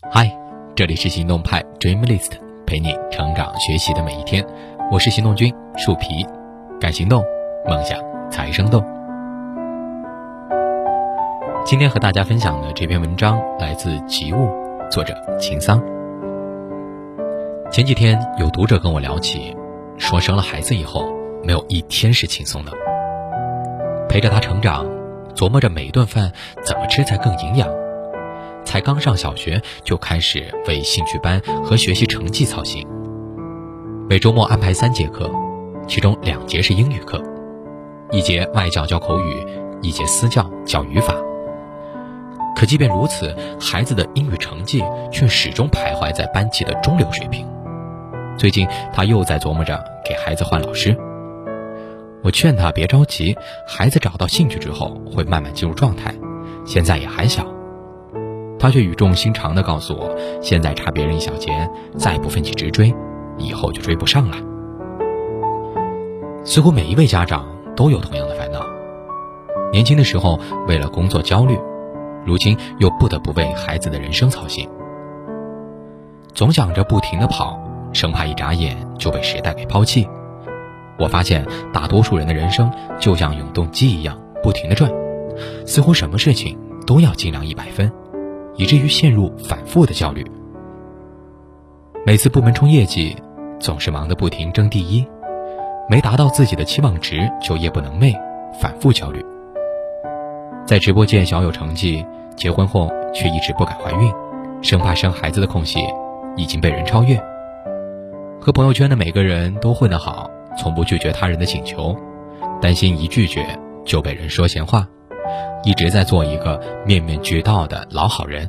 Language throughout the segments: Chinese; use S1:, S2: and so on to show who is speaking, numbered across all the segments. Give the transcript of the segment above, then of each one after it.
S1: 嗨，这里是行动派 Dream List，陪你成长学习的每一天。我是行动君树皮，敢行动，梦想才生动。今天和大家分享的这篇文章来自吉物，作者秦桑。前几天有读者跟我聊起，说生了孩子以后没有一天是轻松的，陪着他成长，琢磨着每一顿饭怎么吃才更营养。才刚上小学就开始为兴趣班和学习成绩操心。每周末安排三节课，其中两节是英语课，一节外教教口语，一节私教教语法。可即便如此，孩子的英语成绩却始终徘徊在班级的中流水平。最近他又在琢磨着给孩子换老师。我劝他别着急，孩子找到兴趣之后会慢慢进入状态，现在也还小。他却语重心长地告诉我：“现在差别人一小节，再不奋起直追，以后就追不上了。”似乎每一位家长都有同样的烦恼。年轻的时候为了工作焦虑，如今又不得不为孩子的人生操心，总想着不停地跑，生怕一眨眼就被时代给抛弃。我发现大多数人的人生就像永动机一样，不停地转，似乎什么事情都要尽量一百分。以至于陷入反复的焦虑。每次部门冲业绩，总是忙得不停争第一，没达到自己的期望值就夜不能寐，反复焦虑。在直播间小有成绩，结婚后却一直不敢怀孕，生怕生孩子的空隙已经被人超越。和朋友圈的每个人都混得好，从不拒绝他人的请求，担心一拒绝就被人说闲话。一直在做一个面面俱到的老好人。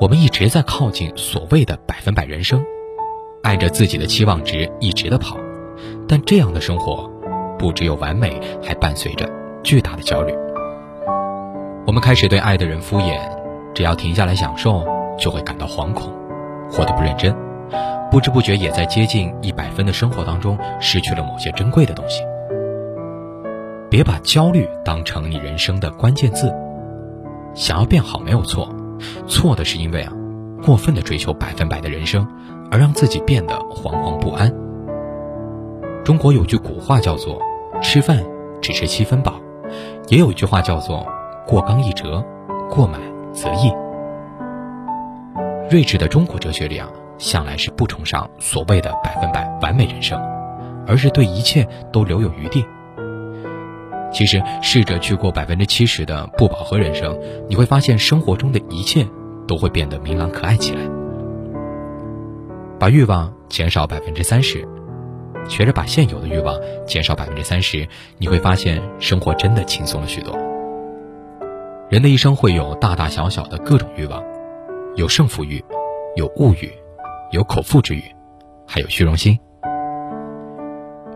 S1: 我们一直在靠近所谓的百分百人生，按着自己的期望值一直的跑，但这样的生活，不只有完美，还伴随着巨大的焦虑。我们开始对爱的人敷衍，只要停下来享受，就会感到惶恐，活得不认真，不知不觉也在接近一百分的生活当中，失去了某些珍贵的东西。别把焦虑当成你人生的关键字。想要变好没有错，错的是因为啊，过分的追求百分百的人生，而让自己变得惶惶不安。中国有句古话叫做“吃饭只吃七分饱”，也有一句话叫做“过刚易折，过满则溢”。睿智的中国哲学里啊，向来是不崇尚所谓的百分百完美人生，而是对一切都留有余地。其实，试着去过百分之七十的不饱和人生，你会发现生活中的一切都会变得明朗可爱起来。把欲望减少百分之三十，学着把现有的欲望减少百分之三十，你会发现生活真的轻松了许多。人的一生会有大大小小的各种欲望，有胜负欲，有物欲，有口腹之欲，还有虚荣心。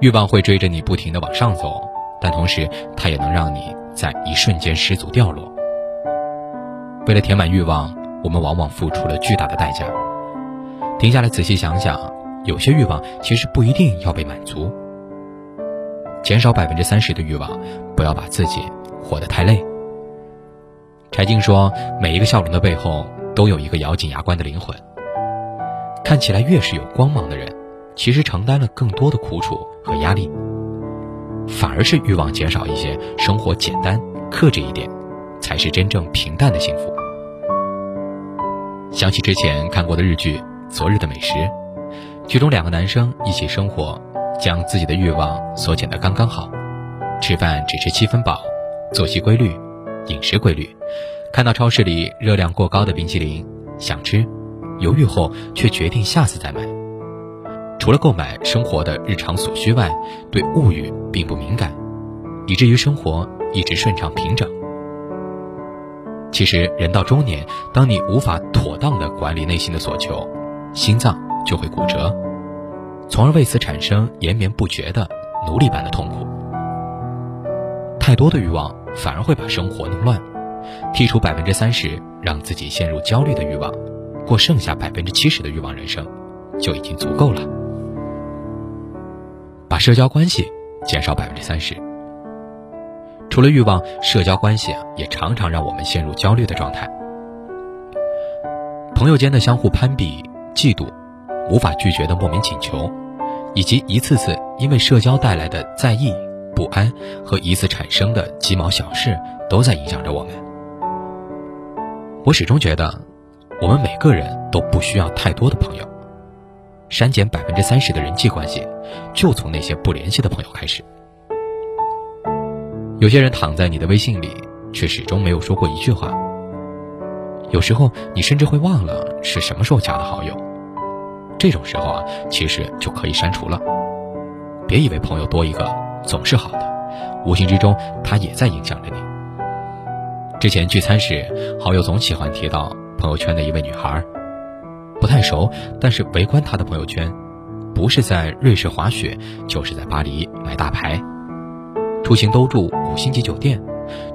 S1: 欲望会追着你不停的往上走。但同时，它也能让你在一瞬间失足掉落。为了填满欲望，我们往往付出了巨大的代价。停下来仔细想想，有些欲望其实不一定要被满足。减少百分之三十的欲望，不要把自己活得太累。柴静说：“每一个笑容的背后，都有一个咬紧牙关的灵魂。看起来越是有光芒的人，其实承担了更多的苦楚和压力。”反而是欲望减少一些，生活简单克制一点，才是真正平淡的幸福。想起之前看过的日剧《昨日的美食》，剧中两个男生一起生活，将自己的欲望缩减得刚刚好，吃饭只吃七分饱，作息规律，饮食规律。看到超市里热量过高的冰淇淋，想吃，犹豫后却决定下次再买。除了购买生活的日常所需外，对物欲并不敏感，以至于生活一直顺畅平整。其实，人到中年，当你无法妥当的管理内心的所求，心脏就会骨折，从而为此产生延绵不绝的奴隶般的痛苦。太多的欲望反而会把生活弄乱，剔除百分之三十让自己陷入焦虑的欲望，过剩下百分之七十的欲望人生，就已经足够了。社交关系减少百分之三十。除了欲望，社交关系，也常常让我们陷入焦虑的状态。朋友间的相互攀比、嫉妒，无法拒绝的莫名请求，以及一次次因为社交带来的在意、不安和一次产生的鸡毛小事，都在影响着我们。我始终觉得，我们每个人都不需要太多的朋友。删减百分之三十的人际关系，就从那些不联系的朋友开始。有些人躺在你的微信里，却始终没有说过一句话。有时候你甚至会忘了是什么时候加的好友。这种时候啊，其实就可以删除了。别以为朋友多一个总是好的，无形之中他也在影响着你。之前聚餐时，好友总喜欢提到朋友圈的一位女孩。不太熟，但是围观他的朋友圈，不是在瑞士滑雪，就是在巴黎买大牌，出行都住五星级酒店，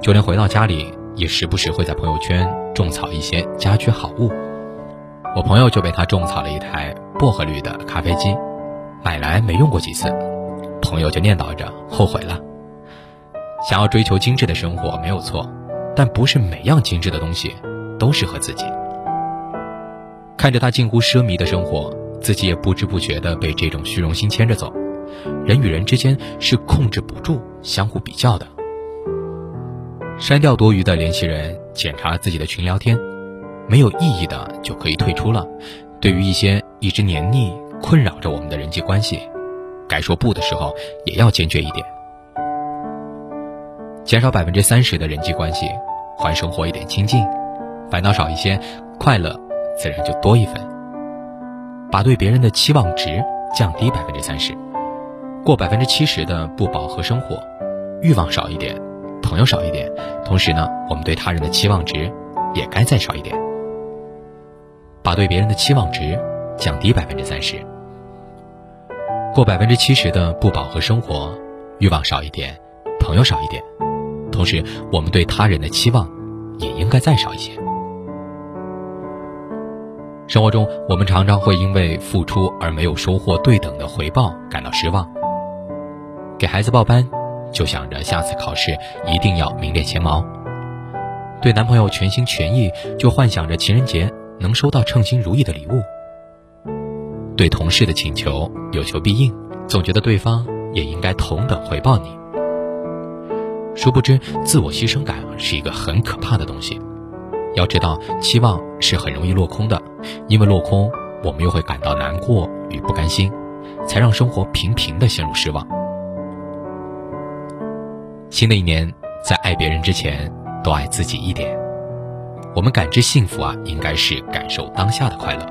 S1: 就连回到家里也时不时会在朋友圈种草一些家居好物。我朋友就被他种草了一台薄荷绿的咖啡机，买来没用过几次，朋友就念叨着后悔了。想要追求精致的生活没有错，但不是每样精致的东西都适合自己。看着他近乎奢靡的生活，自己也不知不觉地被这种虚荣心牵着走。人与人之间是控制不住相互比较的。删掉多余的联系人，检查自己的群聊天，没有意义的就可以退出了。对于一些一直黏腻、困扰着我们的人际关系，该说不的时候也要坚决一点。减少百分之三十的人际关系，还生活一点清静，烦恼少一些，快乐。自然就多一分。把对别人的期望值降低百分之三十，过百分之七十的不饱和生活，欲望少一点，朋友少一点，同时呢，我们对他人的期望值也该再少一点。把对别人的期望值降低百分之三十，过百分之七十的不饱和生活，欲望少一点，朋友少一点，同时我们对他人的期望也应该再少一些。生活中，我们常常会因为付出而没有收获对等的回报感到失望。给孩子报班，就想着下次考试一定要名列前茅；对男朋友全心全意，就幻想着情人节能收到称心如意的礼物；对同事的请求有求必应，总觉得对方也应该同等回报你。殊不知，自我牺牲感是一个很可怕的东西。要知道，期望是很容易落空的，因为落空，我们又会感到难过与不甘心，才让生活频频的陷入失望。新的一年，在爱别人之前，多爱自己一点。我们感知幸福啊，应该是感受当下的快乐，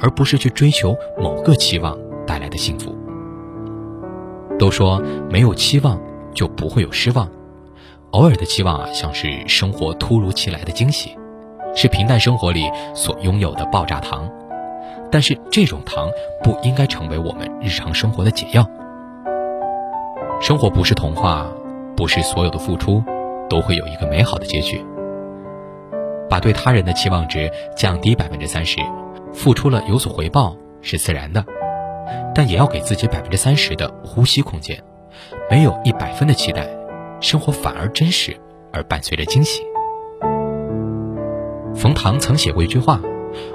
S1: 而不是去追求某个期望带来的幸福。都说没有期望就不会有失望，偶尔的期望啊，像是生活突如其来的惊喜。是平淡生活里所拥有的爆炸糖，但是这种糖不应该成为我们日常生活的解药。生活不是童话，不是所有的付出都会有一个美好的结局。把对他人的期望值降低百分之三十，付出了有所回报是自然的，但也要给自己百分之三十的呼吸空间。没有一百分的期待，生活反而真实，而伴随着惊喜。冯唐曾写过一句话：“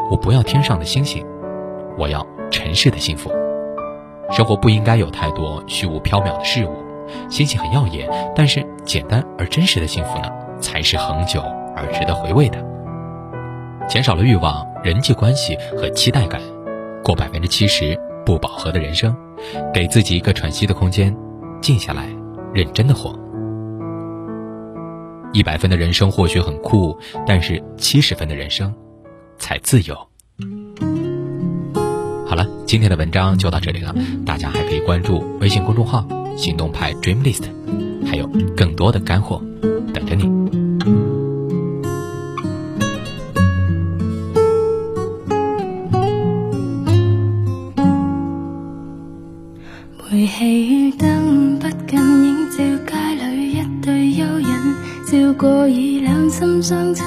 S1: 我不要天上的星星，我要尘世的幸福。生活不应该有太多虚无缥缈的事物，星星很耀眼，但是简单而真实的幸福呢，才是恒久而值得回味的。减少了欲望、人际关系和期待感，过百分之七十不饱和的人生，给自己一个喘息的空间，静下来，认真的活。”一百分的人生或许很酷，但是七十分的人生才自由。好了，今天的文章就到这里了，大家还可以关注微信公众号“行动派 Dream List”，还有更多的干货等着你。过已两心相亲，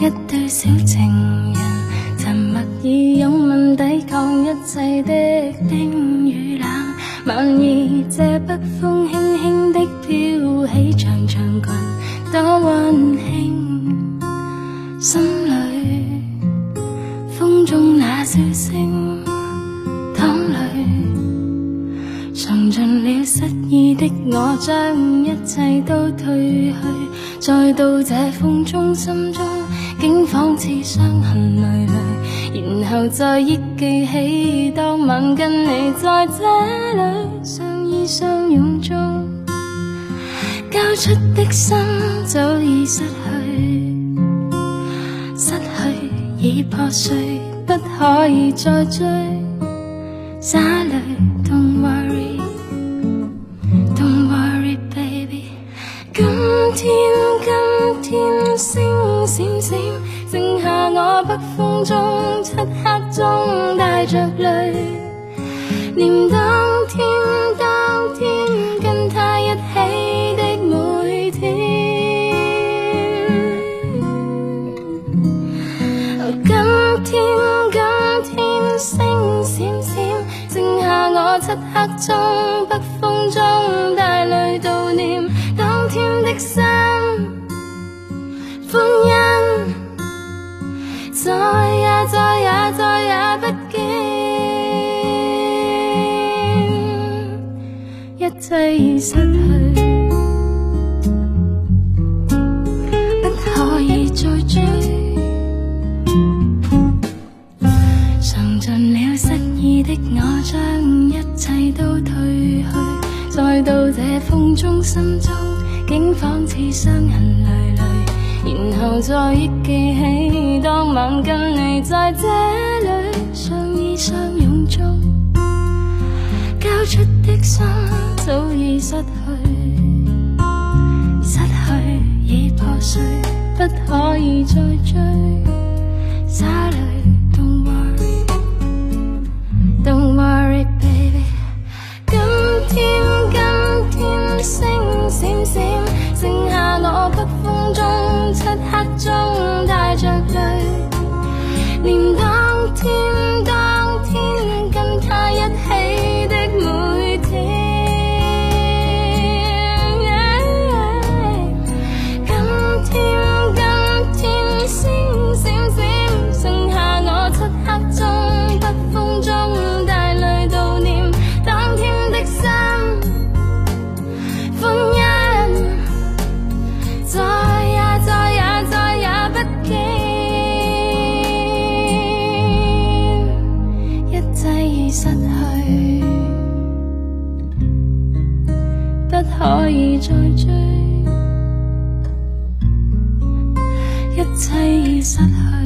S1: 一对小情人，沉默以拥吻抵抗一切的冰与冷。晚意这北风轻轻的飘起长长裙，多温馨，心里风中那
S2: 笑声淌泪，尝尽了失意的我，将一切都褪去，再到这风中，心中竟仿似伤痕累累，然后再忆记起当晚跟你在这里相依相拥中。交出的心早已失去，失去已破碎，不可以再追。洒泪北风中漆黑中带着泪，念当天，当天跟他一起的每天。今天，今天星闪闪，剩下我。漆黑中，北风中，带泪悼念当天的心，一切已失去，不可以再追，尝尽了失意的我将。一切都褪去，再到这风中，心中竟仿似伤痕累累，然后再忆记起当晚跟你在这里相依相拥中，出的心早已失去，失去已破碎，不可以再追，洒泪。失去。